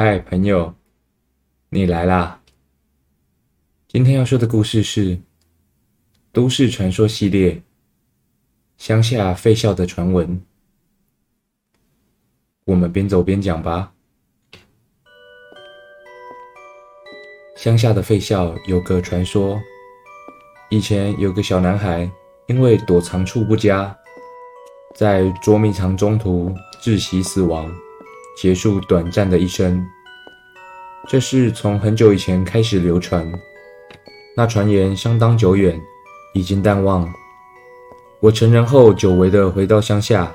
嗨，朋友，你来啦！今天要说的故事是《都市传说系列》乡下废校的传闻。我们边走边讲吧。乡下的废校有个传说，以前有个小男孩，因为躲藏处不佳，在捉迷藏中途窒息死亡。结束短暂的一生，这是从很久以前开始流传。那传言相当久远，已经淡忘。我成人后，久违的回到乡下，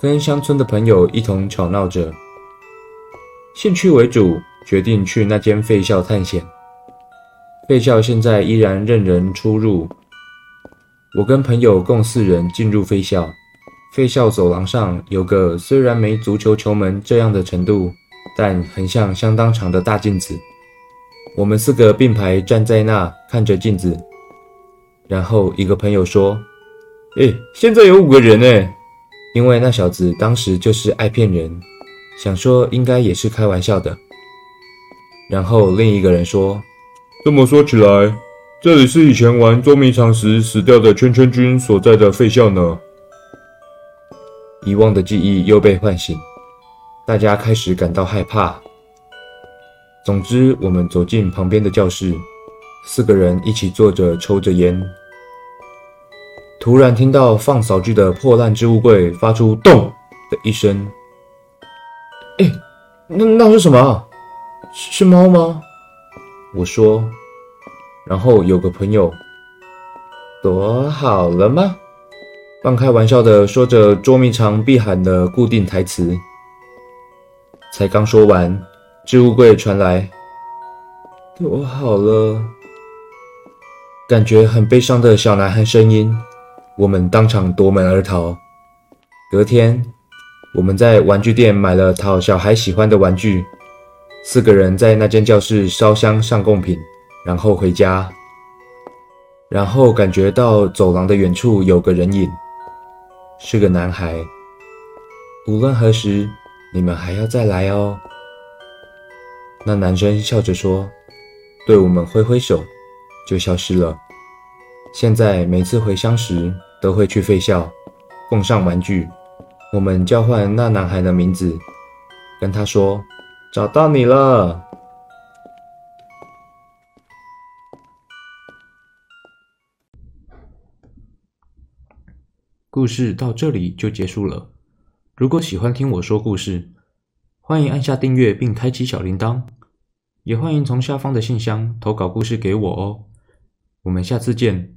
跟乡村的朋友一同吵闹着。兴趣为主，决定去那间废校探险。废校现在依然任人出入。我跟朋友共四人进入废校。废校走廊上有个虽然没足球球门这样的程度，但横向相当长的大镜子。我们四个并排站在那看着镜子，然后一个朋友说：“哎，现在有五个人哎！”因为那小子当时就是爱骗人，想说应该也是开玩笑的。然后另一个人说：“这么说起来，这里是以前玩捉迷藏时死掉的圈圈君所在的废校呢。”遗忘的记忆又被唤醒，大家开始感到害怕。总之，我们走进旁边的教室，四个人一起坐着抽着烟。突然听到放扫具的破烂置物柜发出“咚”的一声。哎，那那是什么？是猫吗？我说。然后有个朋友，躲好了吗？半开玩笑的说着捉迷藏必喊的固定台词，才刚说完，置物柜传来“躲好了”，感觉很悲伤的小男孩声音，我们当场夺门而逃。隔天，我们在玩具店买了讨小孩喜欢的玩具，四个人在那间教室烧香上贡品，然后回家。然后感觉到走廊的远处有个人影。是个男孩。无论何时，你们还要再来哦。那男生笑着说，对我们挥挥手，就消失了。现在每次回乡时，都会去废校，奉上玩具。我们叫唤那男孩的名字，跟他说：“找到你了。”故事到这里就结束了。如果喜欢听我说故事，欢迎按下订阅并开启小铃铛，也欢迎从下方的信箱投稿故事给我哦。我们下次见。